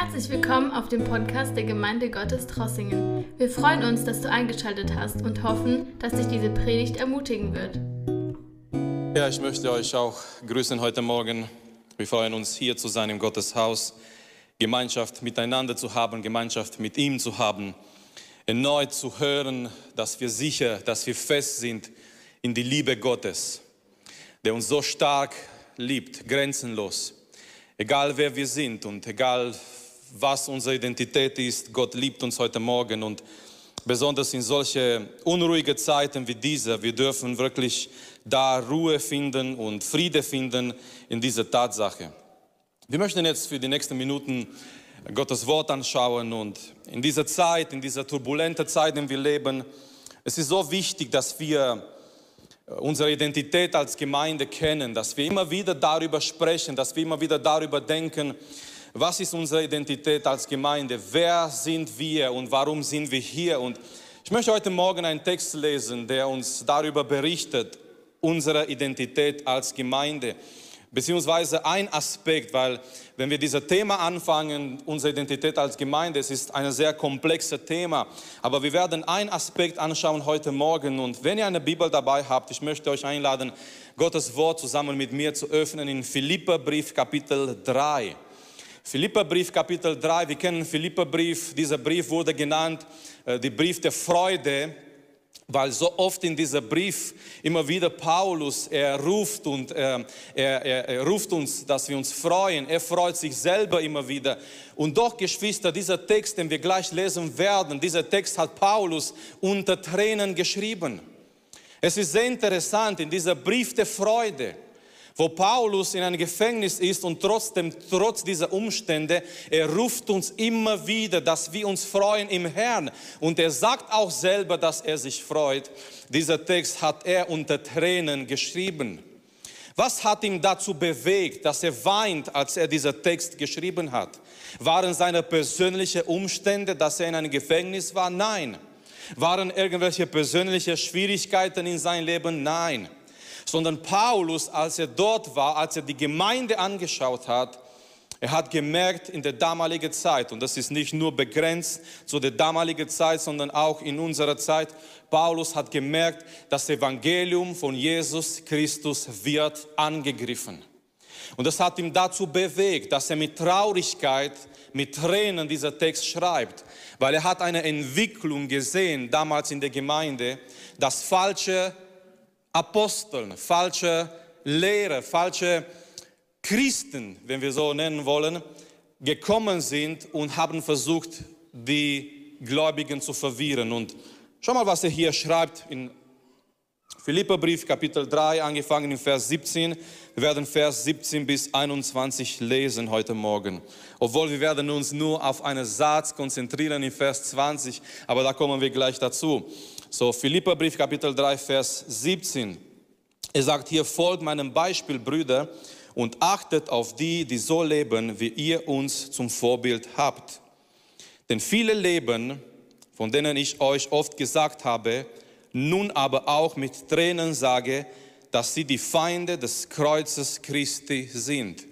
Herzlich willkommen auf dem Podcast der Gemeinde Gottes Trossingen. Wir freuen uns, dass du eingeschaltet hast und hoffen, dass dich diese Predigt ermutigen wird. Ja, ich möchte euch auch grüßen heute Morgen. Wir freuen uns, hier zu sein im Gotteshaus, Gemeinschaft miteinander zu haben, Gemeinschaft mit ihm zu haben, erneut zu hören, dass wir sicher, dass wir fest sind in die Liebe Gottes, der uns so stark liebt, grenzenlos. Egal wer wir sind und egal was unsere Identität ist, Gott liebt uns heute Morgen und besonders in solche unruhige Zeiten wie diese, wir dürfen wirklich da Ruhe finden und Friede finden in dieser Tatsache. Wir möchten jetzt für die nächsten Minuten Gottes Wort anschauen und in dieser Zeit, in dieser turbulenten Zeit, in der wir leben, es ist so wichtig, dass wir unsere Identität als Gemeinde kennen, dass wir immer wieder darüber sprechen, dass wir immer wieder darüber denken, was ist unsere Identität als Gemeinde, wer sind wir und warum sind wir hier. Und ich möchte heute Morgen einen Text lesen, der uns darüber berichtet, unsere Identität als Gemeinde beziehungsweise ein Aspekt, weil wenn wir dieses Thema anfangen, unsere Identität als Gemeinde, es ist ein sehr komplexes Thema, aber wir werden einen Aspekt anschauen heute Morgen und wenn ihr eine Bibel dabei habt, ich möchte euch einladen, Gottes Wort zusammen mit mir zu öffnen in Philipperbrief Kapitel 3. Philipperbrief Kapitel 3, wir kennen Philipperbrief, dieser Brief wurde genannt, äh, der Brief der Freude, weil so oft in diesem Brief immer wieder Paulus, er ruft und äh, er, er, er, ruft uns, dass wir uns freuen. Er freut sich selber immer wieder. Und doch, Geschwister, dieser Text, den wir gleich lesen werden, dieser Text hat Paulus unter Tränen geschrieben. Es ist sehr interessant in dieser Brief der Freude wo Paulus in einem Gefängnis ist und trotzdem, trotz dieser Umstände, er ruft uns immer wieder, dass wir uns freuen im Herrn. Und er sagt auch selber, dass er sich freut. Dieser Text hat er unter Tränen geschrieben. Was hat ihn dazu bewegt, dass er weint, als er diesen Text geschrieben hat? Waren seine persönlichen Umstände, dass er in einem Gefängnis war? Nein. Waren irgendwelche persönliche Schwierigkeiten in seinem Leben? Nein sondern Paulus, als er dort war, als er die Gemeinde angeschaut hat, er hat gemerkt in der damaligen Zeit, und das ist nicht nur begrenzt zu der damaligen Zeit, sondern auch in unserer Zeit, Paulus hat gemerkt, das Evangelium von Jesus Christus wird angegriffen. Und das hat ihn dazu bewegt, dass er mit Traurigkeit, mit Tränen dieser Text schreibt, weil er hat eine Entwicklung gesehen damals in der Gemeinde, dass falsche Aposteln, falsche Lehrer, falsche Christen, wenn wir so nennen wollen, gekommen sind und haben versucht, die Gläubigen zu verwirren. Und schau mal, was er hier schreibt in Philipperbrief Kapitel 3, angefangen in Vers 17. Wir werden Vers 17 bis 21 lesen heute Morgen. Obwohl wir werden uns nur auf einen Satz konzentrieren in Vers 20, aber da kommen wir gleich dazu. So, Philipperbrief Kapitel 3, Vers 17. Er sagt hier, folgt meinem Beispiel, Brüder, und achtet auf die, die so leben, wie ihr uns zum Vorbild habt. Denn viele leben, von denen ich euch oft gesagt habe, nun aber auch mit Tränen sage, dass sie die Feinde des Kreuzes Christi sind.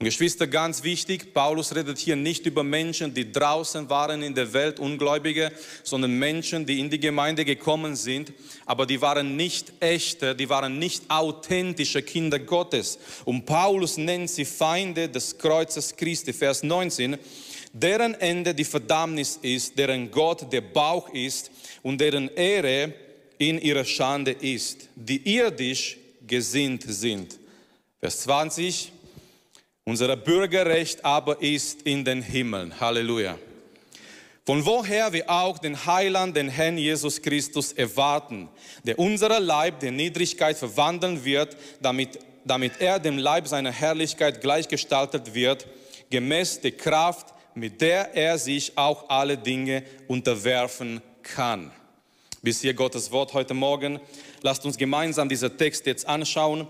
Und Geschwister, ganz wichtig, Paulus redet hier nicht über Menschen, die draußen waren in der Welt, Ungläubige, sondern Menschen, die in die Gemeinde gekommen sind, aber die waren nicht echte, die waren nicht authentische Kinder Gottes. Und Paulus nennt sie Feinde des Kreuzes Christi, Vers 19, deren Ende die Verdammnis ist, deren Gott der Bauch ist und deren Ehre in ihrer Schande ist, die irdisch gesinnt sind. Vers 20, unser Bürgerrecht aber ist in den Himmeln. Halleluja. Von woher wir auch den Heiland, den Herrn Jesus Christus erwarten, der unser Leib der Niedrigkeit verwandeln wird, damit, damit er dem Leib seiner Herrlichkeit gleichgestaltet wird, gemäß der Kraft, mit der er sich auch alle Dinge unterwerfen kann. Bis hier Gottes Wort heute Morgen. Lasst uns gemeinsam diesen Text jetzt anschauen.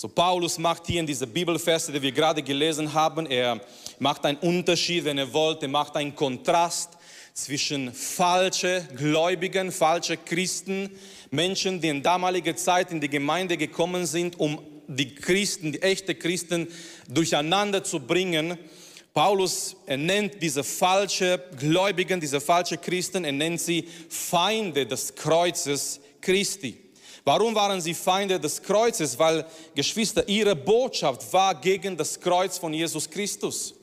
So Paulus macht hier in dieser Bibelverse, die wir gerade gelesen haben, er macht einen Unterschied, wenn er wollte, macht einen Kontrast zwischen falsche Gläubigen, falsche Christen, Menschen, die in damaliger Zeit in die Gemeinde gekommen sind, um die Christen, die echten Christen durcheinander zu bringen Paulus er nennt diese falsche Gläubigen, diese falsche Christen, er nennt sie Feinde des Kreuzes Christi. Warum waren sie Feinde des Kreuzes? Weil, Geschwister, ihre Botschaft war gegen das Kreuz von Jesus Christus.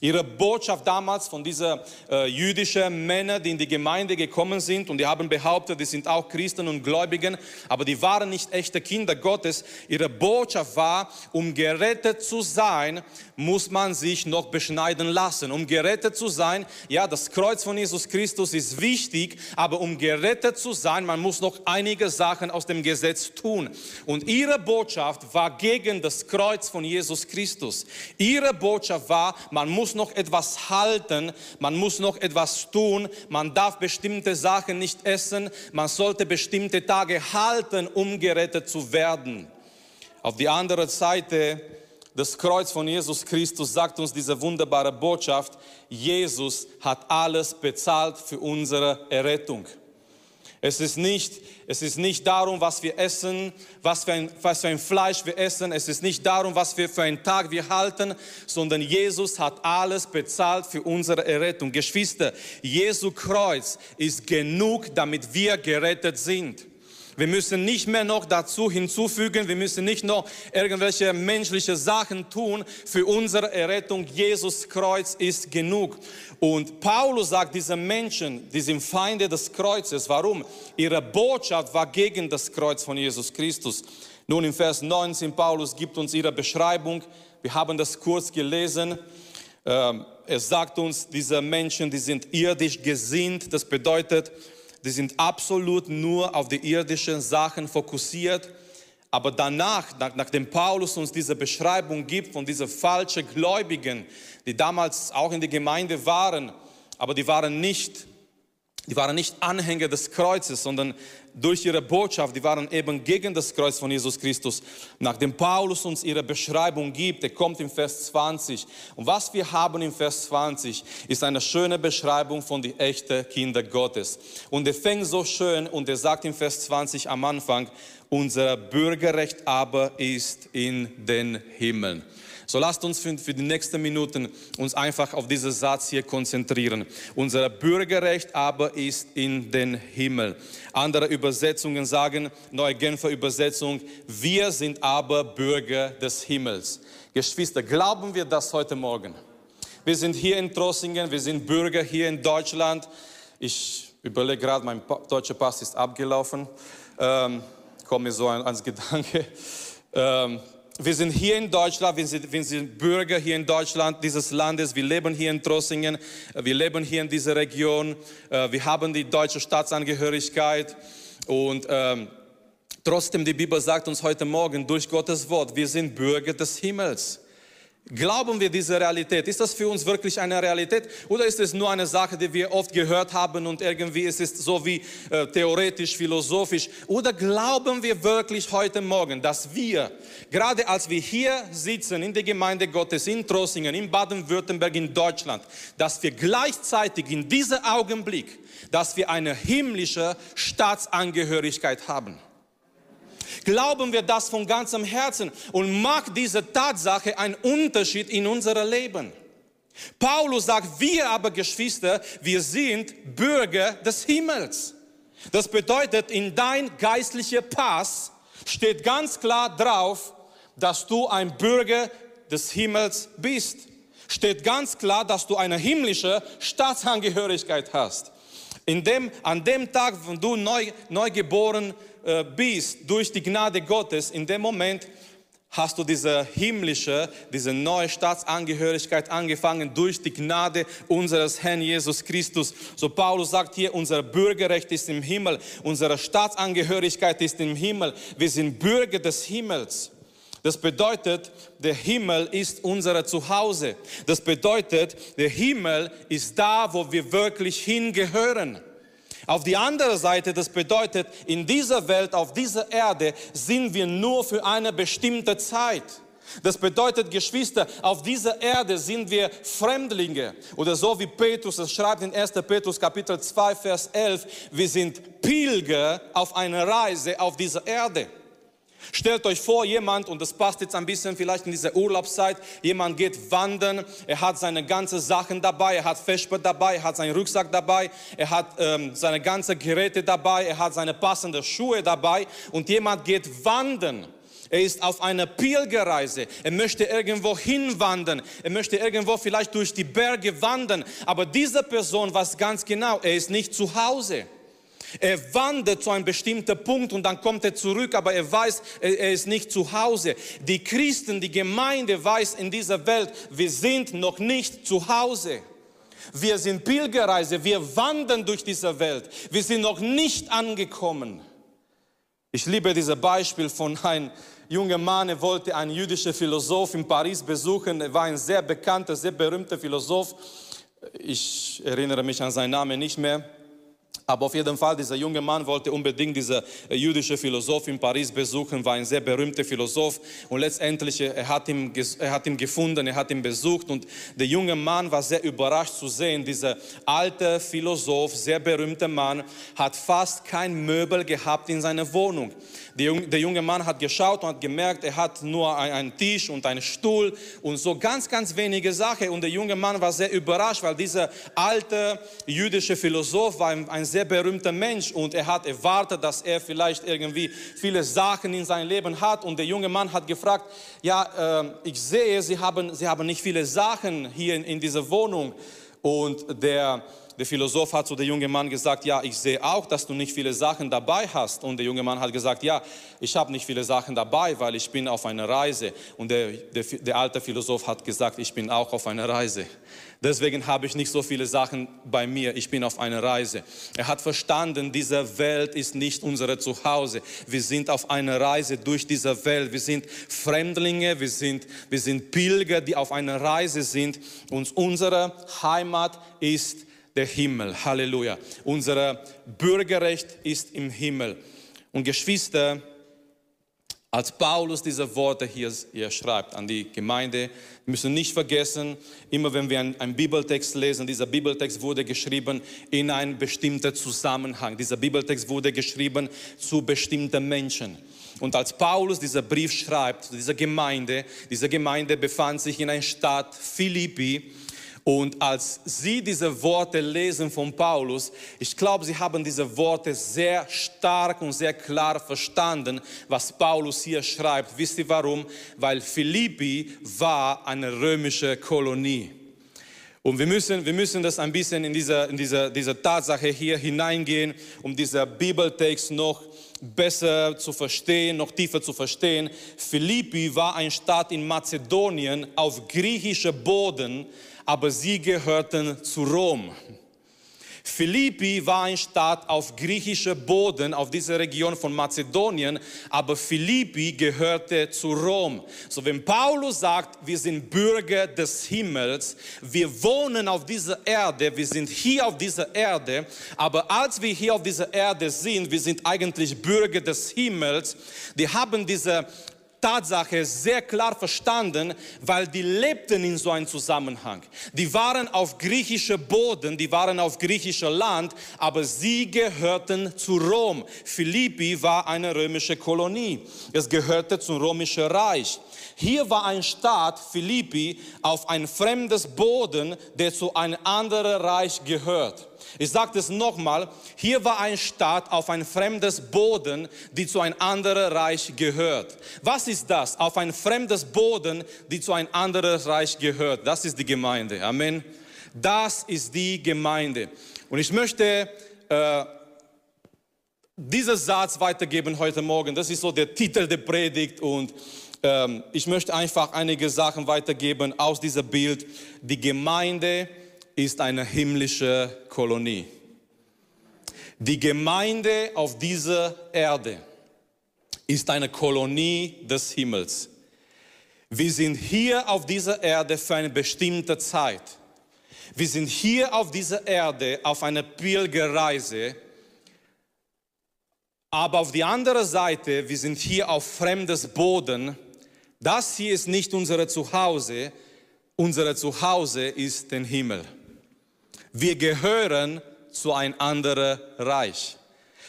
Ihre Botschaft damals von dieser äh, jüdischen Männer, die in die Gemeinde gekommen sind und die haben behauptet, die sind auch Christen und Gläubigen, aber die waren nicht echte Kinder Gottes. Ihre Botschaft war, um gerettet zu sein, muss man sich noch beschneiden lassen. Um gerettet zu sein, ja, das Kreuz von Jesus Christus ist wichtig, aber um gerettet zu sein, man muss noch einige Sachen aus dem Gesetz tun. Und ihre Botschaft war gegen das Kreuz von Jesus Christus. Ihre Botschaft war, man muss muss noch etwas halten, man muss noch etwas tun, man darf bestimmte Sachen nicht essen, man sollte bestimmte Tage halten, um gerettet zu werden. Auf die andere Seite, das Kreuz von Jesus Christus sagt uns diese wunderbare Botschaft, Jesus hat alles bezahlt für unsere Errettung. Es ist nicht, es ist nicht darum, was wir essen, was für, ein, was für ein Fleisch wir essen. Es ist nicht darum, was wir für einen Tag wir halten, sondern Jesus hat alles bezahlt für unsere Errettung. Geschwister, Jesu Kreuz ist genug, damit wir gerettet sind. Wir müssen nicht mehr noch dazu hinzufügen, wir müssen nicht noch irgendwelche menschliche Sachen tun für unsere Errettung. Jesus Kreuz ist genug. Und Paulus sagt diesen Menschen, die sind Feinde des Kreuzes. Warum? Ihre Botschaft war gegen das Kreuz von Jesus Christus. Nun im Vers 19, Paulus gibt uns ihre Beschreibung. Wir haben das kurz gelesen. Ähm, er sagt uns, diese Menschen, die sind irdisch gesinnt. Das bedeutet, die sind absolut nur auf die irdischen Sachen fokussiert. Aber danach, nach, nachdem Paulus uns diese Beschreibung gibt von diesen falschen Gläubigen, die damals auch in der Gemeinde waren, aber die waren nicht, die waren nicht Anhänger des Kreuzes, sondern durch ihre Botschaft, die waren eben gegen das Kreuz von Jesus Christus. Nachdem Paulus uns ihre Beschreibung gibt, er kommt im Vers 20. Und was wir haben im Vers 20, ist eine schöne Beschreibung von den echten Kinder Gottes. Und er fängt so schön und er sagt im Vers 20 am Anfang, unser Bürgerrecht aber ist in den Himmeln. So lasst uns für, für die nächsten Minuten uns einfach auf diesen Satz hier konzentrieren. Unser Bürgerrecht aber ist in den Himmel. Andere Übersetzungen sagen, neue Genfer Übersetzung, wir sind aber Bürger des Himmels. Geschwister, glauben wir das heute Morgen? Wir sind hier in Trossingen, wir sind Bürger hier in Deutschland. Ich überlege gerade, mein deutscher Pass ist abgelaufen. Ähm, komme mir so ans Gedanke. Ähm, wir sind hier in Deutschland, wir sind, wir sind, Bürger hier in Deutschland, dieses Landes. Wir leben hier in Trossingen, wir leben hier in dieser Region. Äh, wir haben die deutsche Staatsangehörigkeit und ähm, trotzdem, die Bibel sagt uns heute Morgen durch Gottes Wort, wir sind Bürger des Himmels. Glauben wir diese Realität? Ist das für uns wirklich eine Realität oder ist es nur eine Sache, die wir oft gehört haben und irgendwie ist es so wie äh, theoretisch, philosophisch? Oder glauben wir wirklich heute Morgen, dass wir, gerade als wir hier sitzen in der Gemeinde Gottes in Trossingen, in Baden-Württemberg, in Deutschland, dass wir gleichzeitig in diesem Augenblick, dass wir eine himmlische Staatsangehörigkeit haben? Glauben wir das von ganzem Herzen und macht diese Tatsache einen Unterschied in unserem Leben. Paulus sagt, wir aber Geschwister, wir sind Bürger des Himmels. Das bedeutet, in dein geistlicher Pass steht ganz klar drauf, dass du ein Bürger des Himmels bist. Steht ganz klar, dass du eine himmlische Staatsangehörigkeit hast. Dem, an dem Tag, wenn du neu, neu geboren äh, bist durch die Gnade Gottes, in dem Moment hast du diese himmlische, diese neue Staatsangehörigkeit angefangen durch die Gnade unseres Herrn Jesus Christus. So Paulus sagt hier, unser Bürgerrecht ist im Himmel, unsere Staatsangehörigkeit ist im Himmel. Wir sind Bürger des Himmels. Das bedeutet, der Himmel ist unser Zuhause. Das bedeutet, der Himmel ist da, wo wir wirklich hingehören. Auf die andere Seite, das bedeutet, in dieser Welt, auf dieser Erde sind wir nur für eine bestimmte Zeit. Das bedeutet, Geschwister, auf dieser Erde sind wir Fremdlinge. Oder so wie Petrus es schreibt in 1. Petrus Kapitel 2, Vers 11, wir sind Pilger auf einer Reise auf dieser Erde. Stellt euch vor, jemand, und das passt jetzt ein bisschen vielleicht in diese Urlaubszeit, jemand geht wandern, er hat seine ganzen Sachen dabei, er hat Vesper dabei, er hat seinen Rucksack dabei, er hat ähm, seine ganzen Geräte dabei, er hat seine passenden Schuhe dabei und jemand geht wandern. Er ist auf einer Pilgerreise. Er möchte irgendwo hinwandern. Er möchte irgendwo vielleicht durch die Berge wandern. Aber diese Person weiß ganz genau, er ist nicht zu Hause. Er wandert zu einem bestimmten Punkt und dann kommt er zurück, aber er weiß, er ist nicht zu Hause. Die Christen, die Gemeinde weiß in dieser Welt, wir sind noch nicht zu Hause. Wir sind Pilgerreise, wir wandern durch diese Welt. Wir sind noch nicht angekommen. Ich liebe dieses Beispiel von einem jungen Mann, er wollte einen jüdischen Philosoph in Paris besuchen. Er war ein sehr bekannter, sehr berühmter Philosoph. Ich erinnere mich an seinen Namen nicht mehr. Aber auf jeden Fall, dieser junge Mann wollte unbedingt diese äh, jüdische Philosoph in Paris besuchen, war ein sehr berühmter Philosoph. Und letztendlich, äh, er hat, ihn, er hat ihn gefunden, er hat ihn besucht. Und der junge Mann war sehr überrascht zu sehen, dieser alte Philosoph, sehr berühmter Mann, hat fast kein Möbel gehabt in seiner Wohnung. Der junge Mann hat geschaut und hat gemerkt, er hat nur einen Tisch und einen Stuhl und so ganz, ganz wenige Sachen. Und der junge Mann war sehr überrascht, weil dieser alte jüdische Philosoph war ein sehr berühmter Mensch und er hat erwartet, dass er vielleicht irgendwie viele Sachen in seinem Leben hat. Und der junge Mann hat gefragt, ja, äh, ich sehe, Sie haben, Sie haben nicht viele Sachen hier in, in dieser Wohnung. Und der der Philosoph hat zu dem jungen Mann gesagt, ja, ich sehe auch, dass du nicht viele Sachen dabei hast. Und der junge Mann hat gesagt, ja, ich habe nicht viele Sachen dabei, weil ich bin auf einer Reise. Und der, der, der alte Philosoph hat gesagt, ich bin auch auf einer Reise. Deswegen habe ich nicht so viele Sachen bei mir. Ich bin auf einer Reise. Er hat verstanden, diese Welt ist nicht unser Zuhause. Wir sind auf einer Reise durch diese Welt. Wir sind Fremdlinge, wir sind, wir sind Pilger, die auf einer Reise sind. Und unsere Heimat ist der Himmel. Halleluja. Unser Bürgerrecht ist im Himmel. Und Geschwister, als Paulus diese Worte hier, hier schreibt an die Gemeinde, müssen nicht vergessen, immer wenn wir einen, einen Bibeltext lesen, dieser Bibeltext wurde geschrieben in einem bestimmten Zusammenhang. Dieser Bibeltext wurde geschrieben zu bestimmten Menschen. Und als Paulus dieser Brief schreibt zu dieser Gemeinde, diese Gemeinde befand sich in einer Stadt Philippi und als sie diese Worte lesen von Paulus, ich glaube, sie haben diese Worte sehr stark und sehr klar verstanden, was Paulus hier schreibt. Wisst ihr warum? Weil Philippi war eine römische Kolonie. Und wir müssen, wir müssen das ein bisschen in diese, in diese, diese Tatsache hier hineingehen, um dieser Bibeltext noch besser zu verstehen, noch tiefer zu verstehen. Philippi war ein Stadt in Mazedonien auf griechischer Boden, aber sie gehörten zu Rom. Philippi war ein Staat auf griechischer Boden, auf dieser Region von Mazedonien, aber Philippi gehörte zu Rom. So wenn Paulus sagt, wir sind Bürger des Himmels, wir wohnen auf dieser Erde, wir sind hier auf dieser Erde, aber als wir hier auf dieser Erde sind, wir sind eigentlich Bürger des Himmels, die haben diese Tatsache sehr klar verstanden, weil die lebten in so einem Zusammenhang. Die waren auf griechischer Boden, die waren auf griechischer Land, aber sie gehörten zu Rom. Philippi war eine römische Kolonie. Es gehörte zum römischen Reich. Hier war ein Staat, Philippi, auf ein fremdes Boden, der zu einem anderen Reich gehört. Ich sage es nochmal, hier war ein Staat auf ein fremdes Boden, die zu einem anderen Reich gehört. Was ist das? Auf ein fremdes Boden, die zu einem anderen Reich gehört. Das ist die Gemeinde. Amen. Das ist die Gemeinde. Und ich möchte äh, diesen Satz weitergeben heute Morgen. Das ist so der Titel der Predigt und ähm, ich möchte einfach einige Sachen weitergeben aus diesem Bild. Die Gemeinde ist eine himmlische Kolonie. Die Gemeinde auf dieser Erde ist eine Kolonie des Himmels. Wir sind hier auf dieser Erde für eine bestimmte Zeit. Wir sind hier auf dieser Erde auf einer Pilgerreise. Aber auf die andere Seite, wir sind hier auf fremdes Boden. Das hier ist nicht unser Zuhause. Unser Zuhause ist den Himmel. Wir gehören zu ein anderes Reich.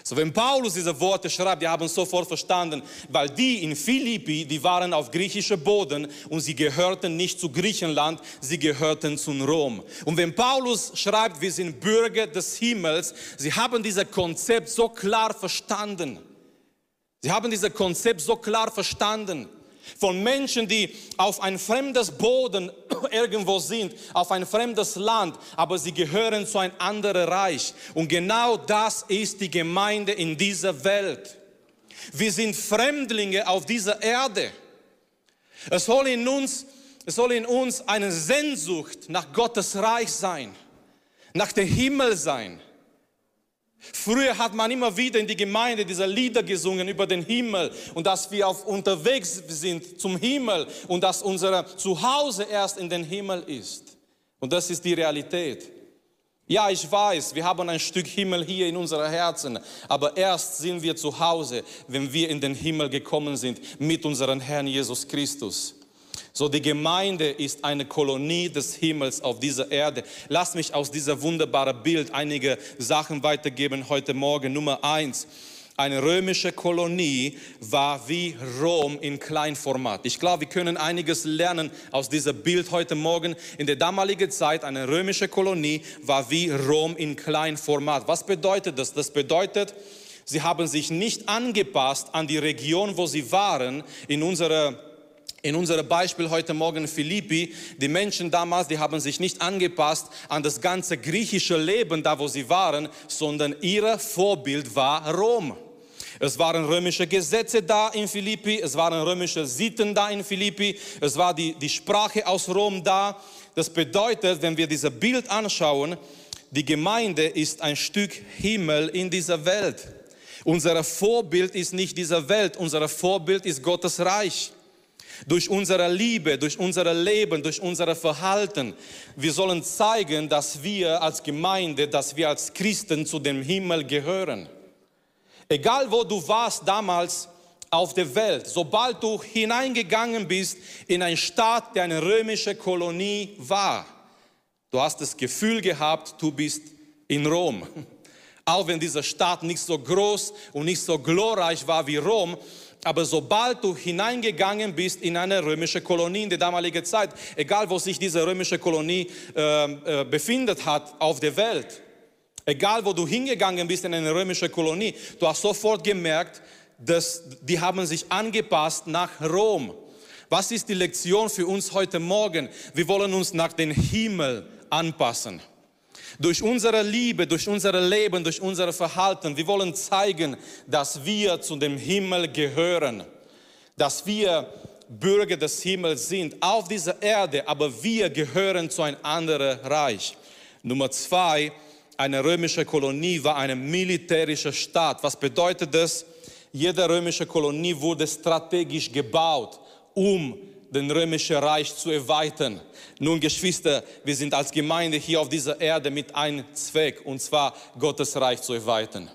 So, wenn Paulus diese Worte schreibt, die haben sofort verstanden, weil die in Philippi, die waren auf griechischer Boden und sie gehörten nicht zu Griechenland, sie gehörten zu Rom. Und wenn Paulus schreibt, wir sind Bürger des Himmels, sie haben dieses Konzept so klar verstanden. Sie haben dieses Konzept so klar verstanden von Menschen, die auf ein fremdes Boden irgendwo sind, auf ein fremdes Land, aber sie gehören zu ein anderes Reich. Und genau das ist die Gemeinde in dieser Welt. Wir sind Fremdlinge auf dieser Erde. Es soll in uns, es soll in uns eine Sehnsucht nach Gottes Reich sein, nach dem Himmel sein. Früher hat man immer wieder in die Gemeinde diese Lieder gesungen über den Himmel und dass wir auf unterwegs sind zum Himmel und dass unser Zuhause erst in den Himmel ist. Und das ist die Realität. Ja, ich weiß, wir haben ein Stück Himmel hier in unseren Herzen, aber erst sind wir zu Hause, wenn wir in den Himmel gekommen sind mit unserem Herrn Jesus Christus. So, die Gemeinde ist eine Kolonie des Himmels auf dieser Erde. Lass mich aus dieser wunderbaren Bild einige Sachen weitergeben heute Morgen. Nummer eins. Eine römische Kolonie war wie Rom in Kleinformat. Ich glaube, wir können einiges lernen aus diesem Bild heute Morgen. In der damaligen Zeit, eine römische Kolonie war wie Rom in Kleinformat. Was bedeutet das? Das bedeutet, sie haben sich nicht angepasst an die Region, wo sie waren, in unserer in unserem Beispiel heute Morgen Philippi, die Menschen damals, die haben sich nicht angepasst an das ganze griechische Leben, da wo sie waren, sondern ihr Vorbild war Rom. Es waren römische Gesetze da in Philippi, es waren römische Sitten da in Philippi, es war die, die Sprache aus Rom da. Das bedeutet, wenn wir dieses Bild anschauen, die Gemeinde ist ein Stück Himmel in dieser Welt. Unser Vorbild ist nicht diese Welt, unser Vorbild ist Gottes Reich durch unsere Liebe, durch unser Leben, durch unser Verhalten. Wir sollen zeigen, dass wir als Gemeinde, dass wir als Christen zu dem Himmel gehören. Egal wo du warst damals auf der Welt, sobald du hineingegangen bist in einen Staat, der eine römische Kolonie war, du hast das Gefühl gehabt, du bist in Rom. Auch wenn dieser Staat nicht so groß und nicht so glorreich war wie Rom, aber sobald du hineingegangen bist in eine römische Kolonie in der damaligen Zeit, egal wo sich diese römische Kolonie äh, äh, befindet hat auf der Welt, egal wo du hingegangen bist in eine römische Kolonie, du hast sofort gemerkt, dass die haben sich angepasst nach Rom. Was ist die Lektion für uns heute Morgen? Wir wollen uns nach dem Himmel anpassen. Durch unsere Liebe, durch unser Leben, durch unser Verhalten, wir wollen zeigen, dass wir zu dem Himmel gehören, dass wir Bürger des Himmels sind auf dieser Erde, aber wir gehören zu einem anderen Reich. Nummer zwei, eine römische Kolonie war ein militärischer Staat. Was bedeutet das? Jede römische Kolonie wurde strategisch gebaut, um den römischen Reich zu erweitern. Nun, Geschwister, wir sind als Gemeinde hier auf dieser Erde mit einem Zweck, und zwar Gottes Reich zu erweitern.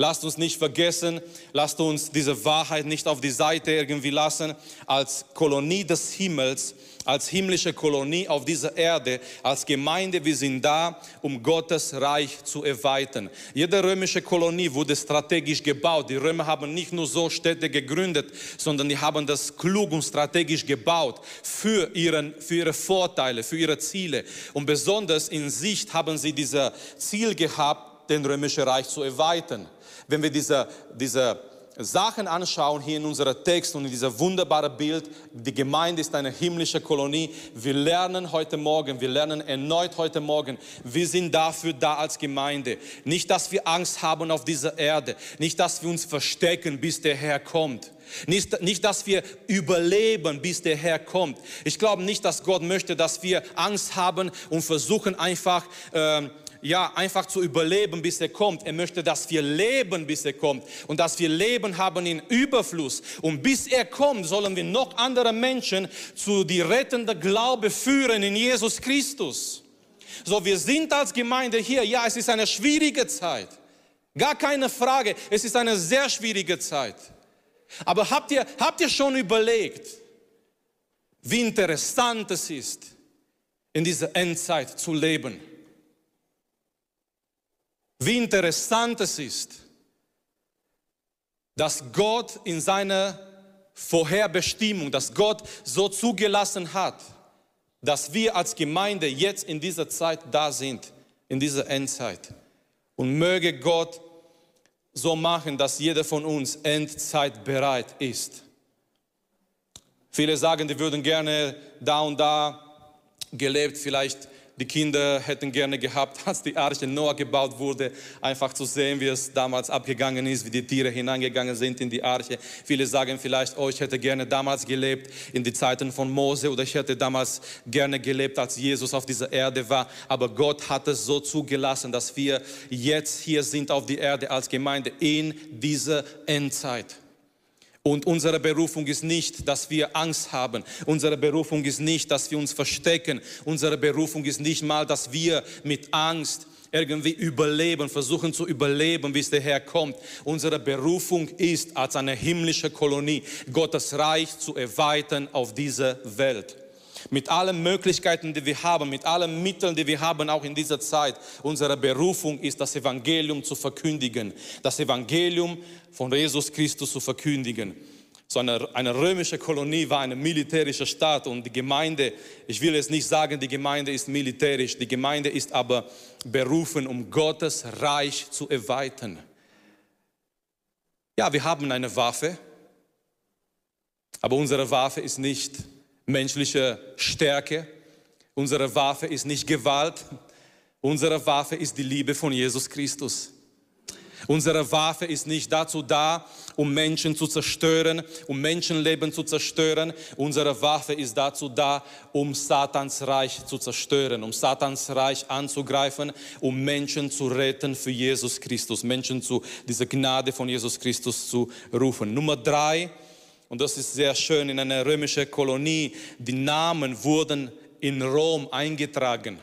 Lasst uns nicht vergessen, lasst uns diese Wahrheit nicht auf die Seite irgendwie lassen. Als Kolonie des Himmels, als himmlische Kolonie auf dieser Erde, als Gemeinde, wir sind da, um Gottes Reich zu erweitern. Jede römische Kolonie wurde strategisch gebaut. Die Römer haben nicht nur so Städte gegründet, sondern die haben das klug und strategisch gebaut für, ihren, für ihre Vorteile, für ihre Ziele. Und besonders in Sicht haben sie dieses Ziel gehabt, den römischen Reich zu erweitern wenn wir diese, diese Sachen anschauen hier in unserem Text und in diesem wunderbaren Bild, die Gemeinde ist eine himmlische Kolonie. Wir lernen heute Morgen, wir lernen erneut heute Morgen, wir sind dafür da als Gemeinde. Nicht, dass wir Angst haben auf dieser Erde, nicht, dass wir uns verstecken, bis der Herr kommt. Nicht, nicht, dass wir überleben, bis der Herr kommt. Ich glaube nicht, dass Gott möchte, dass wir Angst haben und versuchen einfach äh, ja, einfach zu überleben, bis er kommt. Er möchte, dass wir leben, bis er kommt. Und dass wir Leben haben in Überfluss. Und bis er kommt, sollen wir noch andere Menschen zu die rettende Glaube führen in Jesus Christus. So, wir sind als Gemeinde hier. Ja, es ist eine schwierige Zeit. Gar keine Frage. Es ist eine sehr schwierige Zeit. Aber habt ihr, habt ihr schon überlegt, wie interessant es ist, in dieser Endzeit zu leben? Wie interessant es ist, dass Gott in seiner Vorherbestimmung, dass Gott so zugelassen hat, dass wir als Gemeinde jetzt in dieser Zeit da sind, in dieser Endzeit. Und möge Gott so machen, dass jeder von uns Endzeit bereit ist. Viele sagen, die würden gerne da und da gelebt, vielleicht die Kinder hätten gerne gehabt, als die Arche Noah gebaut wurde, einfach zu sehen, wie es damals abgegangen ist, wie die Tiere hineingegangen sind in die Arche. Viele sagen vielleicht, oh, ich hätte gerne damals gelebt in die Zeiten von Mose oder ich hätte damals gerne gelebt, als Jesus auf dieser Erde war. Aber Gott hat es so zugelassen, dass wir jetzt hier sind auf die Erde als Gemeinde in dieser Endzeit. Und unsere Berufung ist nicht, dass wir Angst haben. Unsere Berufung ist nicht, dass wir uns verstecken. Unsere Berufung ist nicht mal, dass wir mit Angst irgendwie überleben, versuchen zu überleben, bis der Herr kommt. Unsere Berufung ist, als eine himmlische Kolonie Gottes Reich zu erweitern auf dieser Welt mit allen Möglichkeiten, die wir haben, mit allen Mitteln, die wir haben, auch in dieser Zeit. Unsere Berufung ist, das Evangelium zu verkündigen, das Evangelium von Jesus Christus zu verkündigen. So eine, eine römische Kolonie war eine militärische Stadt und die Gemeinde, ich will jetzt nicht sagen, die Gemeinde ist militärisch, die Gemeinde ist aber berufen, um Gottes Reich zu erweitern. Ja, wir haben eine Waffe, aber unsere Waffe ist nicht menschliche Stärke. Unsere Waffe ist nicht Gewalt. Unsere Waffe ist die Liebe von Jesus Christus. Unsere Waffe ist nicht dazu da, um Menschen zu zerstören, um Menschenleben zu zerstören. Unsere Waffe ist dazu da, um Satans Reich zu zerstören, um Satans Reich anzugreifen, um Menschen zu retten für Jesus Christus, Menschen zu dieser Gnade von Jesus Christus zu rufen. Nummer drei, und das ist sehr schön, in einer römischen Kolonie, die Namen wurden in Rom eingetragen.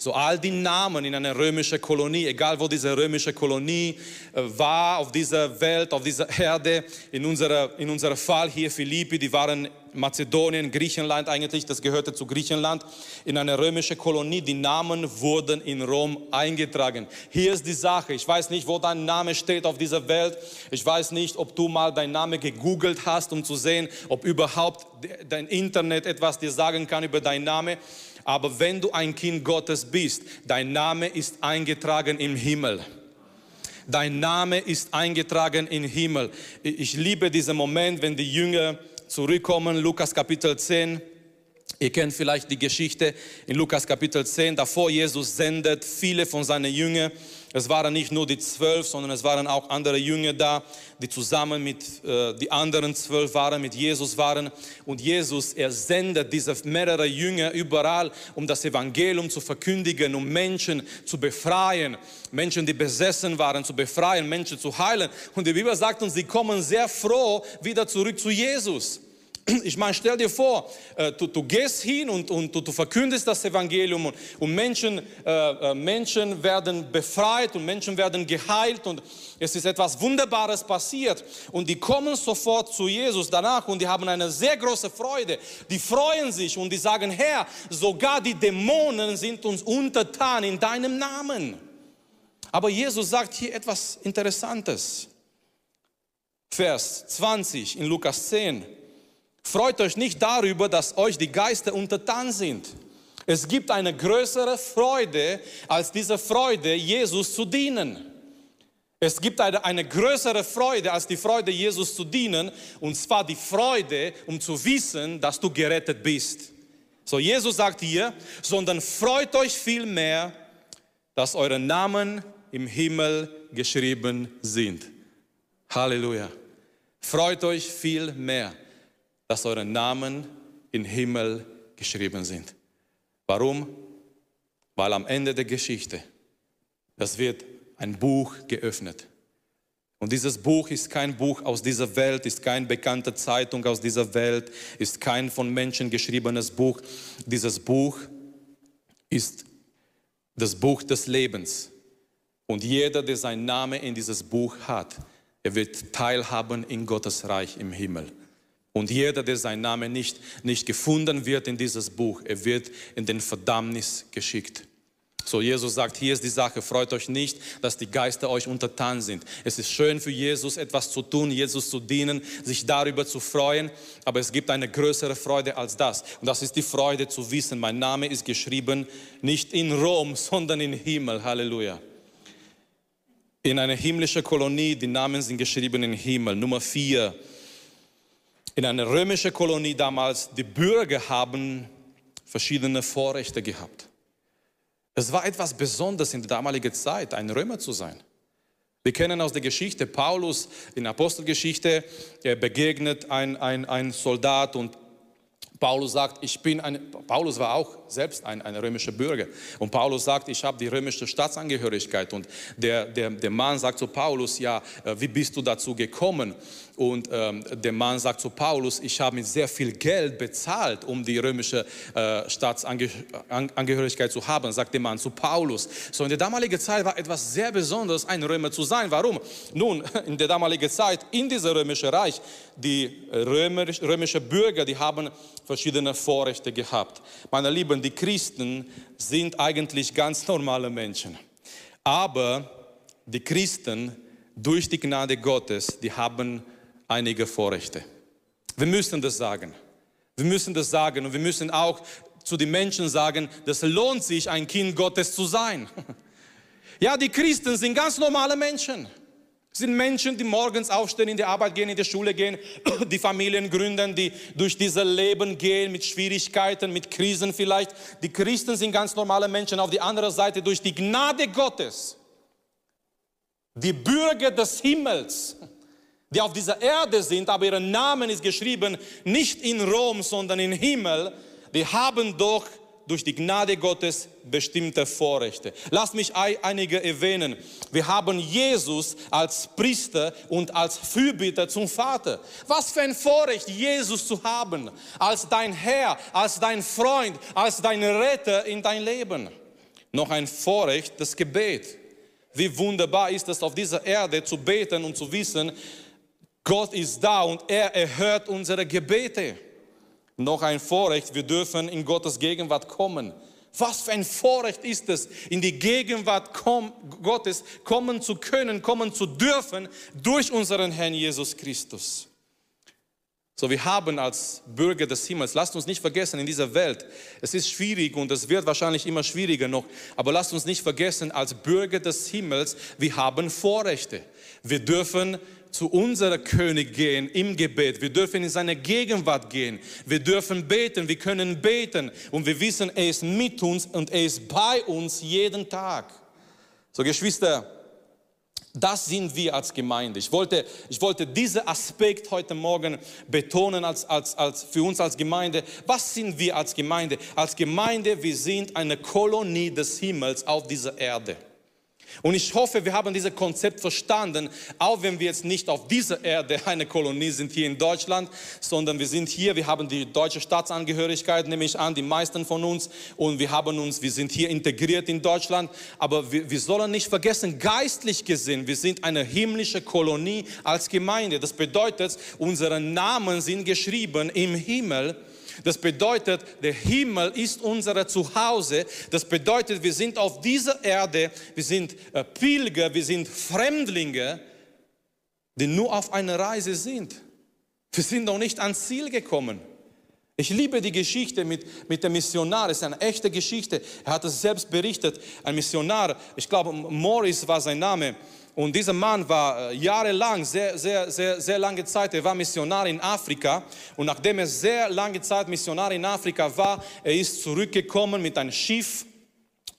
So all die Namen in einer römischen Kolonie, egal wo diese römische Kolonie äh, war, auf dieser Welt, auf dieser Erde, in unserer, in unserem Fall hier Philippi, die waren Mazedonien, Griechenland eigentlich, das gehörte zu Griechenland, in einer römischen Kolonie, die Namen wurden in Rom eingetragen. Hier ist die Sache, ich weiß nicht, wo dein Name steht auf dieser Welt, ich weiß nicht, ob du mal deinen Namen gegoogelt hast, um zu sehen, ob überhaupt dein Internet etwas dir sagen kann über deinen Namen. Aber wenn du ein Kind Gottes bist, dein Name ist eingetragen im Himmel. Dein Name ist eingetragen im Himmel. Ich liebe diesen Moment, wenn die Jünger zurückkommen, Lukas Kapitel 10. Ihr kennt vielleicht die Geschichte in Lukas Kapitel 10. Davor Jesus sendet viele von seinen Jüngern es waren nicht nur die zwölf, sondern es waren auch andere Jünger da, die zusammen mit äh, die anderen zwölf waren, mit Jesus waren. Und Jesus, er sendet diese mehrere Jünger überall, um das Evangelium zu verkündigen, um Menschen zu befreien, Menschen, die besessen waren, zu befreien, Menschen zu heilen. Und die Bibel sagt uns, sie kommen sehr froh wieder zurück zu Jesus. Ich meine, stell dir vor, äh, du, du gehst hin und, und du, du, verkündest das Evangelium und, und Menschen, äh, äh, Menschen werden befreit und Menschen werden geheilt und es ist etwas Wunderbares passiert und die kommen sofort zu Jesus danach und die haben eine sehr große Freude. Die freuen sich und die sagen, Herr, sogar die Dämonen sind uns untertan in deinem Namen. Aber Jesus sagt hier etwas Interessantes. Vers 20 in Lukas 10. Freut euch nicht darüber, dass euch die Geister untertan sind. Es gibt eine größere Freude als diese Freude, Jesus zu dienen. Es gibt eine, eine größere Freude als die Freude, Jesus zu dienen, und zwar die Freude, um zu wissen, dass du gerettet bist. So, Jesus sagt hier, sondern freut euch vielmehr, dass eure Namen im Himmel geschrieben sind. Halleluja. Freut euch viel mehr dass eure Namen im Himmel geschrieben sind. Warum? Weil am Ende der Geschichte, das wird ein Buch geöffnet. Und dieses Buch ist kein Buch aus dieser Welt, ist keine bekannte Zeitung aus dieser Welt, ist kein von Menschen geschriebenes Buch. Dieses Buch ist das Buch des Lebens. Und jeder, der seinen Namen in dieses Buch hat, er wird teilhaben in Gottes Reich im Himmel. Und jeder, der sein Name nicht, nicht gefunden wird in dieses Buch, er wird in den Verdammnis geschickt. So, Jesus sagt, hier ist die Sache, freut euch nicht, dass die Geister euch untertan sind. Es ist schön für Jesus, etwas zu tun, Jesus zu dienen, sich darüber zu freuen, aber es gibt eine größere Freude als das. Und das ist die Freude zu wissen, mein Name ist geschrieben nicht in Rom, sondern im Himmel. Halleluja. In einer himmlischen Kolonie, die Namen sind geschrieben im Himmel. Nummer vier. In einer römischen Kolonie damals, die Bürger haben verschiedene Vorrechte gehabt. Es war etwas Besonderes in der damaligen Zeit, ein Römer zu sein. Wir kennen aus der Geschichte, Paulus in Apostelgeschichte begegnet ein, ein, ein Soldat und Paulus sagt, ich bin ein, Paulus war auch selbst ein, ein römischer Bürger. Und Paulus sagt, ich habe die römische Staatsangehörigkeit. Und der, der, der Mann sagt zu Paulus, ja, äh, wie bist du dazu gekommen? Und ähm, der Mann sagt zu Paulus, ich habe mit sehr viel Geld bezahlt, um die römische äh, Staatsangehörigkeit zu haben, sagt der Mann zu Paulus. So in der damaligen Zeit war etwas sehr Besonderes, ein Römer zu sein. Warum? Nun, in der damaligen Zeit, in diesem römischen Reich, die römisch, römische Bürger, die haben verschiedene Vorrechte gehabt. Meine Lieben, die Christen sind eigentlich ganz normale Menschen. Aber die Christen, durch die Gnade Gottes, die haben einige Vorrechte. Wir müssen das sagen. Wir müssen das sagen und wir müssen auch zu den Menschen sagen, das lohnt sich, ein Kind Gottes zu sein. Ja, die Christen sind ganz normale Menschen. Sind Menschen, die morgens aufstehen, in die Arbeit gehen, in die Schule gehen, die Familien gründen, die durch dieses Leben gehen mit Schwierigkeiten, mit Krisen vielleicht. Die Christen sind ganz normale Menschen. Auf die andere Seite durch die Gnade Gottes, die Bürger des Himmels, die auf dieser Erde sind, aber ihr Namen ist geschrieben nicht in Rom, sondern im Himmel, die haben doch durch die Gnade Gottes bestimmte Vorrechte. Lass mich einige erwähnen. Wir haben Jesus als Priester und als Fürbitter zum Vater. Was für ein Vorrecht, Jesus zu haben, als dein Herr, als dein Freund, als dein Retter in dein Leben. Noch ein Vorrecht, das Gebet. Wie wunderbar ist es, auf dieser Erde zu beten und zu wissen, Gott ist da und er erhört unsere Gebete. Noch ein Vorrecht, wir dürfen in Gottes Gegenwart kommen. Was für ein Vorrecht ist es, in die Gegenwart Gottes kommen zu können, kommen zu dürfen durch unseren Herrn Jesus Christus. So, wir haben als Bürger des Himmels, lasst uns nicht vergessen, in dieser Welt, es ist schwierig und es wird wahrscheinlich immer schwieriger noch, aber lasst uns nicht vergessen, als Bürger des Himmels, wir haben Vorrechte. Wir dürfen zu unserem König gehen im Gebet. Wir dürfen in seine Gegenwart gehen. Wir dürfen beten. Wir können beten. Und wir wissen, er ist mit uns und er ist bei uns jeden Tag. So, Geschwister, das sind wir als Gemeinde. Ich wollte, ich wollte diesen Aspekt heute Morgen betonen als, als, als für uns als Gemeinde. Was sind wir als Gemeinde? Als Gemeinde, wir sind eine Kolonie des Himmels auf dieser Erde. Und ich hoffe, wir haben dieses Konzept verstanden, auch wenn wir jetzt nicht auf dieser Erde eine Kolonie sind hier in Deutschland, sondern wir sind hier, wir haben die deutsche Staatsangehörigkeit, nehme ich an, die meisten von uns, und wir haben uns, wir sind hier integriert in Deutschland, aber wir, wir sollen nicht vergessen, geistlich gesehen, wir sind eine himmlische Kolonie als Gemeinde. Das bedeutet, unsere Namen sind geschrieben im Himmel das bedeutet, der Himmel ist unser Zuhause. Das bedeutet, wir sind auf dieser Erde, wir sind äh, Pilger, wir sind Fremdlinge, die nur auf einer Reise sind. Wir sind noch nicht ans Ziel gekommen. Ich liebe die Geschichte mit, mit dem Missionar, es ist eine echte Geschichte. Er hat es selbst berichtet. Ein Missionar, ich glaube, Morris war sein Name. Und dieser Mann war äh, jahrelang, sehr, sehr, sehr, sehr lange Zeit, er war Missionar in Afrika. Und nachdem er sehr lange Zeit Missionar in Afrika war, er ist zurückgekommen mit einem Schiff.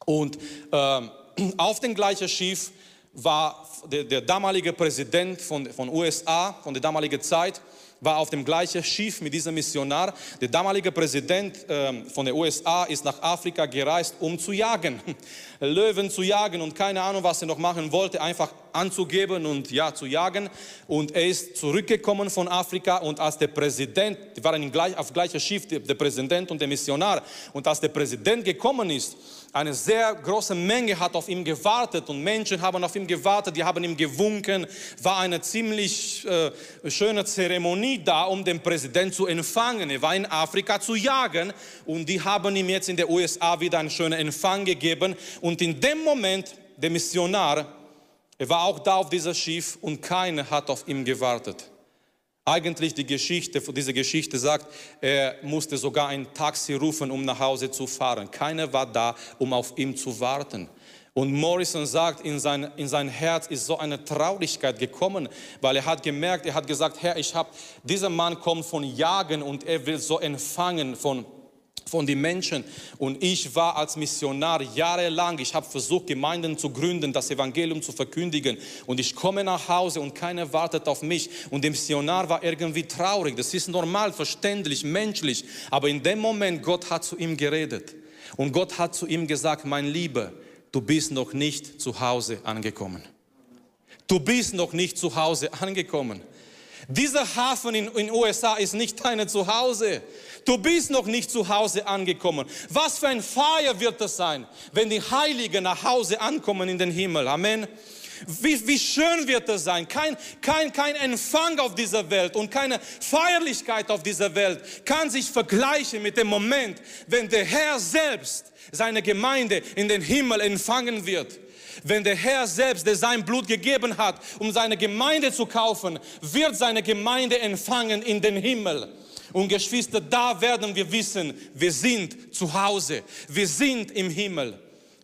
Und ähm, auf dem gleichen Schiff war der, der damalige Präsident von, von USA, von der damaligen Zeit, war auf dem gleichen Schiff mit diesem Missionar. Der damalige Präsident ähm, von den USA ist nach Afrika gereist, um zu jagen, Löwen zu jagen und keine Ahnung, was er noch machen wollte, einfach anzugeben und ja, zu jagen. Und er ist zurückgekommen von Afrika und als der Präsident, die waren auf gleicher Schiff, der Präsident und der Missionar, und als der Präsident gekommen ist, eine sehr große Menge hat auf ihn gewartet und Menschen haben auf ihn gewartet, die haben ihm gewunken. War eine ziemlich äh, schöne Zeremonie da, um den Präsident zu empfangen. Er war in Afrika zu jagen und die haben ihm jetzt in der USA wieder einen schönen Empfang gegeben. Und in dem Moment, der Missionar, er war auch da auf dieser Schiff und keiner hat auf ihn gewartet. Eigentlich die Geschichte, diese Geschichte sagt, er musste sogar ein Taxi rufen, um nach Hause zu fahren. Keiner war da, um auf ihn zu warten. Und Morrison sagt, in sein, in sein Herz ist so eine Traurigkeit gekommen, weil er hat gemerkt, er hat gesagt, Herr, ich habe, dieser Mann kommt von Jagen und er will so empfangen von von den Menschen. Und ich war als Missionar jahrelang, ich habe versucht, Gemeinden zu gründen, das Evangelium zu verkündigen. Und ich komme nach Hause und keiner wartet auf mich. Und der Missionar war irgendwie traurig. Das ist normal, verständlich, menschlich. Aber in dem Moment, Gott hat zu ihm geredet. Und Gott hat zu ihm gesagt, mein Lieber, du bist noch nicht zu Hause angekommen. Du bist noch nicht zu Hause angekommen. Dieser Hafen in den USA ist nicht dein Zuhause. Du bist noch nicht zu Hause angekommen. Was für ein Feier wird das sein, wenn die Heiligen nach Hause ankommen in den Himmel. Amen. Wie, wie schön wird das sein? Kein, kein, kein Empfang auf dieser Welt und keine Feierlichkeit auf dieser Welt kann sich vergleichen mit dem Moment, wenn der Herr selbst seine Gemeinde in den Himmel empfangen wird. Wenn der Herr selbst, der sein Blut gegeben hat, um seine Gemeinde zu kaufen, wird seine Gemeinde empfangen in den Himmel. Und Geschwister, da werden wir wissen, wir sind zu Hause, wir sind im Himmel.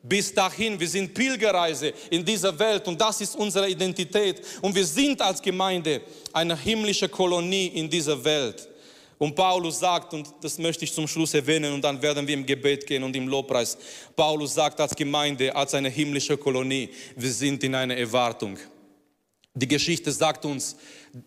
Bis dahin, wir sind Pilgerreise in dieser Welt und das ist unsere Identität. Und wir sind als Gemeinde eine himmlische Kolonie in dieser Welt. Und Paulus sagt, und das möchte ich zum Schluss erwähnen, und dann werden wir im Gebet gehen und im Lobpreis. Paulus sagt als Gemeinde, als eine himmlische Kolonie, wir sind in einer Erwartung. Die Geschichte sagt uns,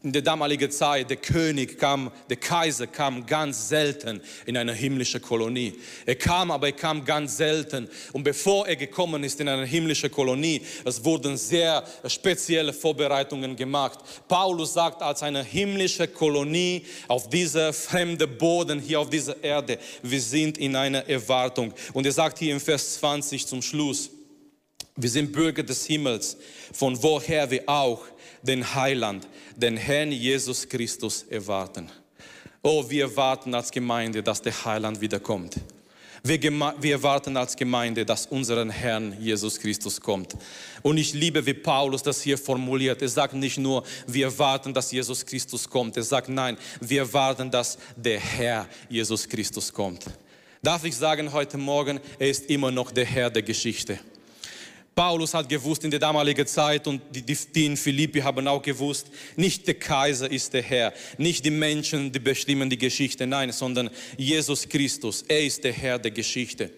in der damaligen Zeit, der König kam, der Kaiser kam ganz selten in eine himmlische Kolonie. Er kam, aber er kam ganz selten. Und bevor er gekommen ist in eine himmlische Kolonie, es wurden sehr spezielle Vorbereitungen gemacht. Paulus sagt, als eine himmlische Kolonie auf dieser fremde Boden hier auf dieser Erde, wir sind in einer Erwartung. Und er sagt hier im Vers 20 zum Schluss, wir sind Bürger des Himmels, von woher wir auch den Heiland, den Herrn Jesus Christus erwarten. Oh, wir warten als Gemeinde, dass der Heiland wiederkommt. Wir, wir erwarten als Gemeinde, dass unseren Herrn Jesus Christus kommt. Und ich liebe, wie Paulus das hier formuliert. Er sagt nicht nur, wir warten, dass Jesus Christus kommt. Er sagt, nein, wir warten, dass der Herr Jesus Christus kommt. Darf ich sagen heute Morgen, er ist immer noch der Herr der Geschichte. Paulus hat gewusst in der damaligen Zeit und die, die in Philippi haben auch gewusst, nicht der Kaiser ist der Herr, nicht die Menschen, die bestimmen die Geschichte, nein, sondern Jesus Christus, er ist der Herr der Geschichte.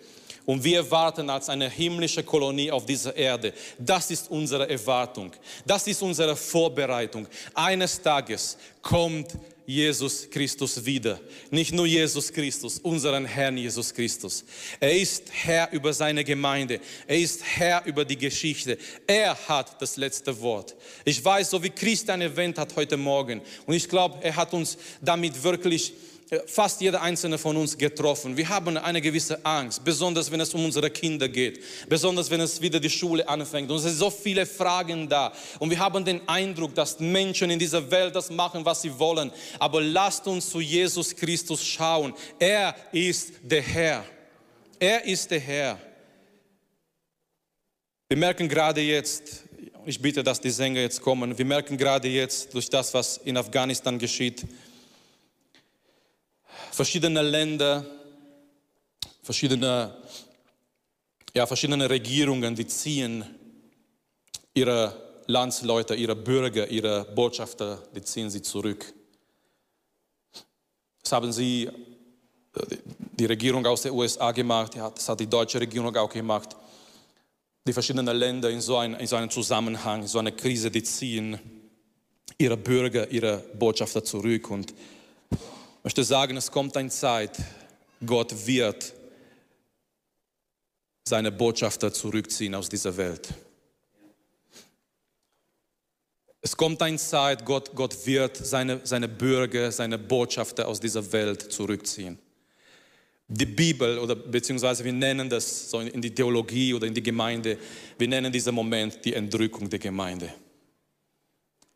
Und wir warten als eine himmlische Kolonie auf dieser Erde. Das ist unsere Erwartung. Das ist unsere Vorbereitung. Eines Tages kommt Jesus Christus wieder. Nicht nur Jesus Christus, unseren Herrn Jesus Christus. Er ist Herr über seine Gemeinde. Er ist Herr über die Geschichte. Er hat das letzte Wort. Ich weiß, so wie Christian erwähnt hat heute Morgen, und ich glaube, er hat uns damit wirklich fast jeder einzelne von uns getroffen. Wir haben eine gewisse Angst, besonders wenn es um unsere Kinder geht, besonders wenn es wieder die Schule anfängt. Und es sind so viele Fragen da. Und wir haben den Eindruck, dass Menschen in dieser Welt das machen, was sie wollen. Aber lasst uns zu Jesus Christus schauen. Er ist der Herr. Er ist der Herr. Wir merken gerade jetzt, ich bitte, dass die Sänger jetzt kommen, wir merken gerade jetzt durch das, was in Afghanistan geschieht, verschiedene Länder, verschiedene, ja, verschiedene Regierungen, die ziehen ihre Landsleute, ihre Bürger, ihre Botschafter, die ziehen sie zurück. Das haben sie, die Regierung aus den USA gemacht, das hat die deutsche Regierung auch gemacht. Die verschiedenen Länder in so, ein, in so einem Zusammenhang, in so einer Krise, die ziehen ihre Bürger, ihre Botschafter zurück und ich möchte sagen, es kommt eine Zeit, Gott wird seine Botschafter zurückziehen aus dieser Welt. Es kommt eine Zeit, Gott, Gott wird seine, seine Bürger, seine Botschafter aus dieser Welt zurückziehen. Die Bibel oder beziehungsweise wir nennen das so in die Theologie oder in die Gemeinde, wir nennen diesen Moment die Entrückung der Gemeinde.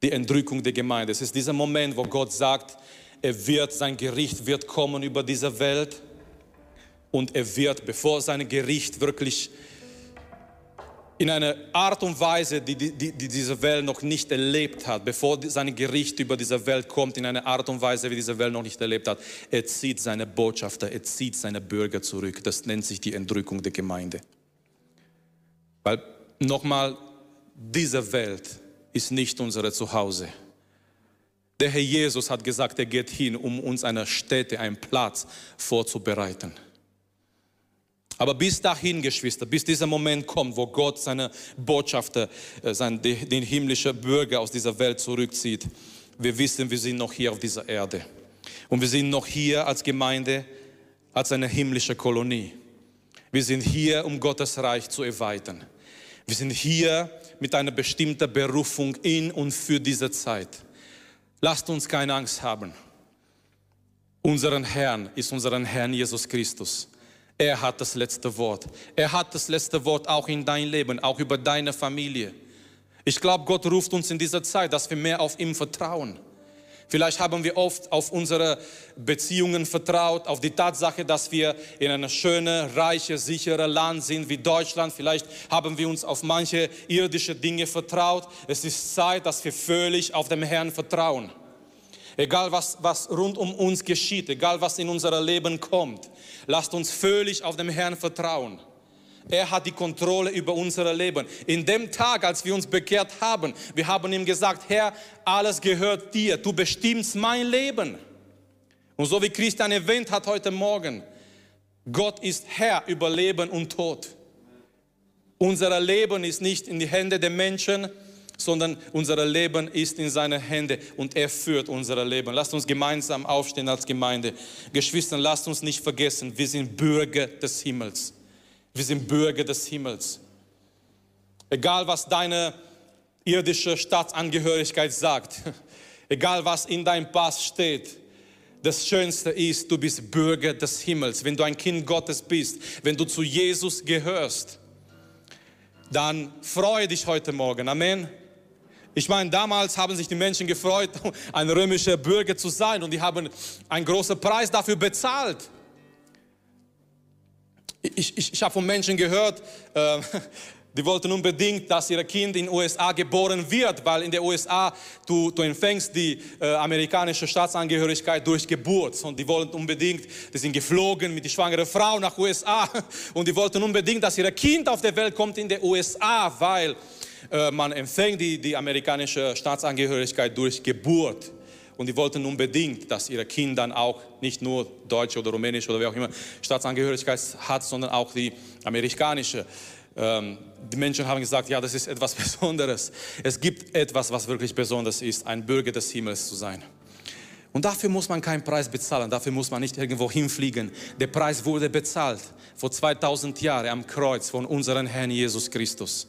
Die Entrückung der Gemeinde. Es ist dieser Moment, wo Gott sagt, er wird, sein Gericht wird kommen über diese Welt und er wird, bevor sein Gericht wirklich in einer Art und Weise, die, die, die, diese Welt noch nicht erlebt hat, bevor sein Gericht über diese Welt kommt, in einer Art und Weise, wie diese Welt noch nicht erlebt hat, er zieht seine Botschafter, er zieht seine Bürger zurück. Das nennt sich die Entrückung der Gemeinde. Weil nochmal, diese Welt ist nicht unsere Zuhause. Der Herr Jesus hat gesagt, er geht hin, um uns eine Stätte, einen Platz vorzubereiten. Aber bis dahin, Geschwister, bis dieser Moment kommt, wo Gott seine Botschafter, äh, seinen, den himmlischen Bürger aus dieser Welt zurückzieht, wir wissen, wir sind noch hier auf dieser Erde. Und wir sind noch hier als Gemeinde, als eine himmlische Kolonie. Wir sind hier, um Gottes Reich zu erweitern. Wir sind hier mit einer bestimmten Berufung in und für diese Zeit. Lasst uns keine Angst haben. Unseren Herrn ist unseren Herrn Jesus Christus. Er hat das letzte Wort. Er hat das letzte Wort auch in dein Leben, auch über deine Familie. Ich glaube, Gott ruft uns in dieser Zeit, dass wir mehr auf ihm vertrauen. Vielleicht haben wir oft auf unsere Beziehungen vertraut, auf die Tatsache, dass wir in einem schönen, reichen, sicheren Land sind wie Deutschland. Vielleicht haben wir uns auf manche irdische Dinge vertraut. Es ist Zeit, dass wir völlig auf dem Herrn vertrauen. Egal was, was rund um uns geschieht, egal was in unser Leben kommt, lasst uns völlig auf dem Herrn vertrauen. Er hat die Kontrolle über unser Leben. In dem Tag, als wir uns bekehrt haben, wir haben ihm gesagt, Herr, alles gehört dir, du bestimmst mein Leben. Und so wie Christian erwähnt hat heute Morgen, Gott ist Herr über Leben und Tod. Unser Leben ist nicht in die Hände der Menschen, sondern unser Leben ist in seine Hände und er führt unser Leben. Lasst uns gemeinsam aufstehen als Gemeinde. Geschwister, lasst uns nicht vergessen, wir sind Bürger des Himmels. Wir sind Bürger des Himmels. Egal was deine irdische Staatsangehörigkeit sagt, egal was in deinem Pass steht, das Schönste ist, du bist Bürger des Himmels. Wenn du ein Kind Gottes bist, wenn du zu Jesus gehörst, dann freue dich heute Morgen. Amen. Ich meine, damals haben sich die Menschen gefreut, ein römischer Bürger zu sein und die haben einen großen Preis dafür bezahlt. Ich, ich, ich habe von Menschen gehört, äh, die wollten unbedingt, dass ihr Kind in den USA geboren wird, weil in den USA du, du empfängst die äh, amerikanische Staatsangehörigkeit durch Geburt. Und die wollten unbedingt, die sind geflogen mit der schwangeren Frau nach USA und die wollten unbedingt, dass ihr Kind auf der Welt kommt in den USA, weil äh, man empfängt die, die amerikanische Staatsangehörigkeit durch Geburt. Und die wollten unbedingt, dass ihre Kinder auch nicht nur deutsche oder rumänische oder wie auch immer Staatsangehörigkeit hat, sondern auch die amerikanische. Ähm, die Menschen haben gesagt, ja, das ist etwas Besonderes. Es gibt etwas, was wirklich besonders ist, ein Bürger des Himmels zu sein. Und dafür muss man keinen Preis bezahlen, dafür muss man nicht irgendwo hinfliegen. Der Preis wurde bezahlt vor 2000 Jahren am Kreuz von unserem Herrn Jesus Christus.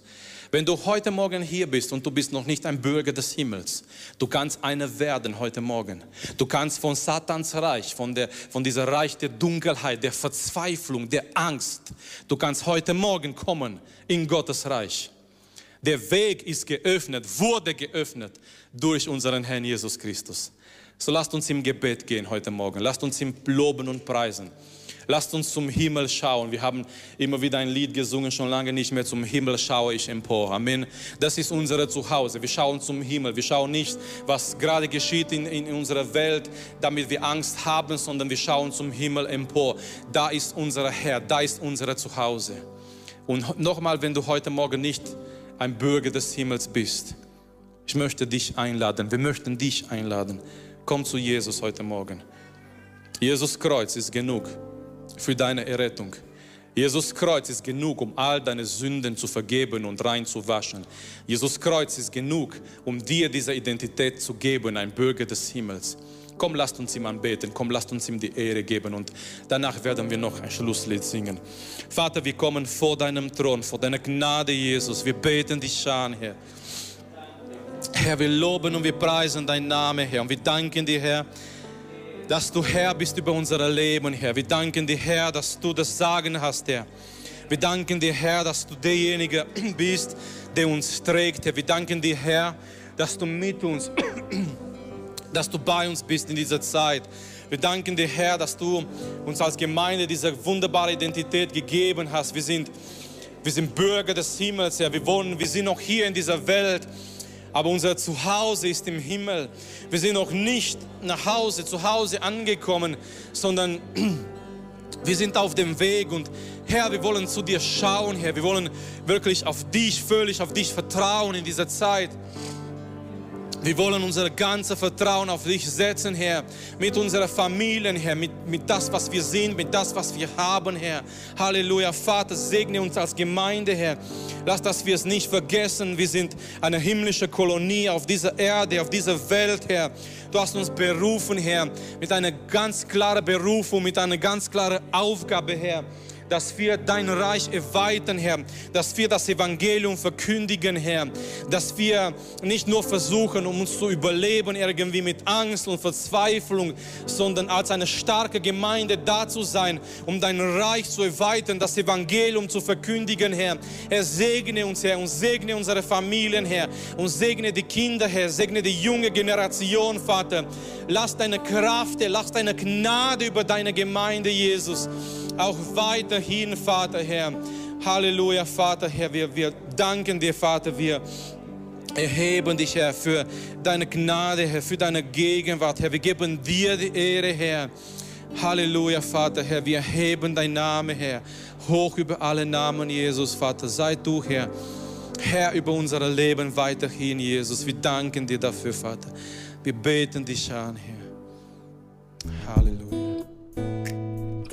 Wenn du heute Morgen hier bist und du bist noch nicht ein Bürger des Himmels, du kannst einer werden heute Morgen. Du kannst von Satans Reich, von, der, von dieser Reich der Dunkelheit, der Verzweiflung, der Angst, du kannst heute Morgen kommen in Gottes Reich. Der Weg ist geöffnet, wurde geöffnet durch unseren Herrn Jesus Christus. So lasst uns im Gebet gehen heute Morgen. Lasst uns ihm loben und preisen. Lasst uns zum Himmel schauen. Wir haben immer wieder ein Lied gesungen, schon lange nicht mehr. Zum Himmel schaue ich empor. Amen. Das ist unser Zuhause. Wir schauen zum Himmel. Wir schauen nicht, was gerade geschieht in, in unserer Welt, damit wir Angst haben, sondern wir schauen zum Himmel empor. Da ist unser Herr, da ist unser Zuhause. Und nochmal, wenn du heute Morgen nicht ein Bürger des Himmels bist, ich möchte dich einladen. Wir möchten dich einladen. Komm zu Jesus heute Morgen. Jesus Kreuz ist genug für deine Errettung. Jesus Kreuz ist genug, um all deine Sünden zu vergeben und reinzuwaschen. Jesus Kreuz ist genug, um dir diese Identität zu geben, ein Bürger des Himmels. Komm, lasst uns ihm anbeten. Komm, lasst uns ihm die Ehre geben. Und danach werden wir noch ein Schlusslied singen. Vater, wir kommen vor deinem Thron, vor deiner Gnade, Jesus. Wir beten dich an, Herr. Herr, wir loben und wir preisen deinen Namen, Herr. Und wir danken dir, Herr dass du Herr bist über unser Leben, Herr. Wir danken dir, Herr, dass du das Sagen hast, Herr. Wir danken dir, Herr, dass du derjenige bist, der uns trägt, Herr. Wir danken dir, Herr, dass du mit uns, dass du bei uns bist in dieser Zeit. Wir danken dir, Herr, dass du uns als Gemeinde diese wunderbare Identität gegeben hast. Wir sind, wir sind Bürger des Himmels, Herr. Wir wohnen, wir sind noch hier in dieser Welt, aber unser Zuhause ist im Himmel. Wir sind noch nicht nach Hause, zu Hause angekommen, sondern wir sind auf dem Weg und Herr, wir wollen zu dir schauen, Herr. Wir wollen wirklich auf dich, völlig auf dich vertrauen in dieser Zeit. Wir wollen unser ganzes Vertrauen auf dich setzen, Herr, mit unserer Familie, Herr, mit, mit das, was wir sind, mit das, was wir haben, Herr. Halleluja, Vater, segne uns als Gemeinde, Herr. Lass, dass wir es nicht vergessen. Wir sind eine himmlische Kolonie auf dieser Erde, auf dieser Welt, Herr. Du hast uns berufen, Herr, mit einer ganz klaren Berufung, mit einer ganz klaren Aufgabe, Herr dass wir dein Reich erweitern, Herr, dass wir das Evangelium verkündigen, Herr, dass wir nicht nur versuchen, um uns zu überleben, irgendwie mit Angst und Verzweiflung, sondern als eine starke Gemeinde da zu sein, um dein Reich zu erweitern, das Evangelium zu verkündigen, Herr. Herr, segne uns, Herr, und segne unsere Familien, Herr, und segne die Kinder, Herr, segne die junge Generation, Vater. Lass deine Kraft, lass deine Gnade über deine Gemeinde, Jesus auch weiterhin, Vater Herr. Halleluja, Vater Herr. Wir, wir danken dir, Vater. Wir erheben dich, Herr, für deine Gnade, Herr, für deine Gegenwart, Herr. Wir geben dir die Ehre, Herr. Halleluja, Vater, Herr. Wir erheben dein Name, Herr, hoch über alle Namen, Jesus, Vater. Sei du, Herr, Herr über unser Leben weiterhin, Jesus. Wir danken dir dafür, Vater. Wir beten dich an, Herr. Halleluja.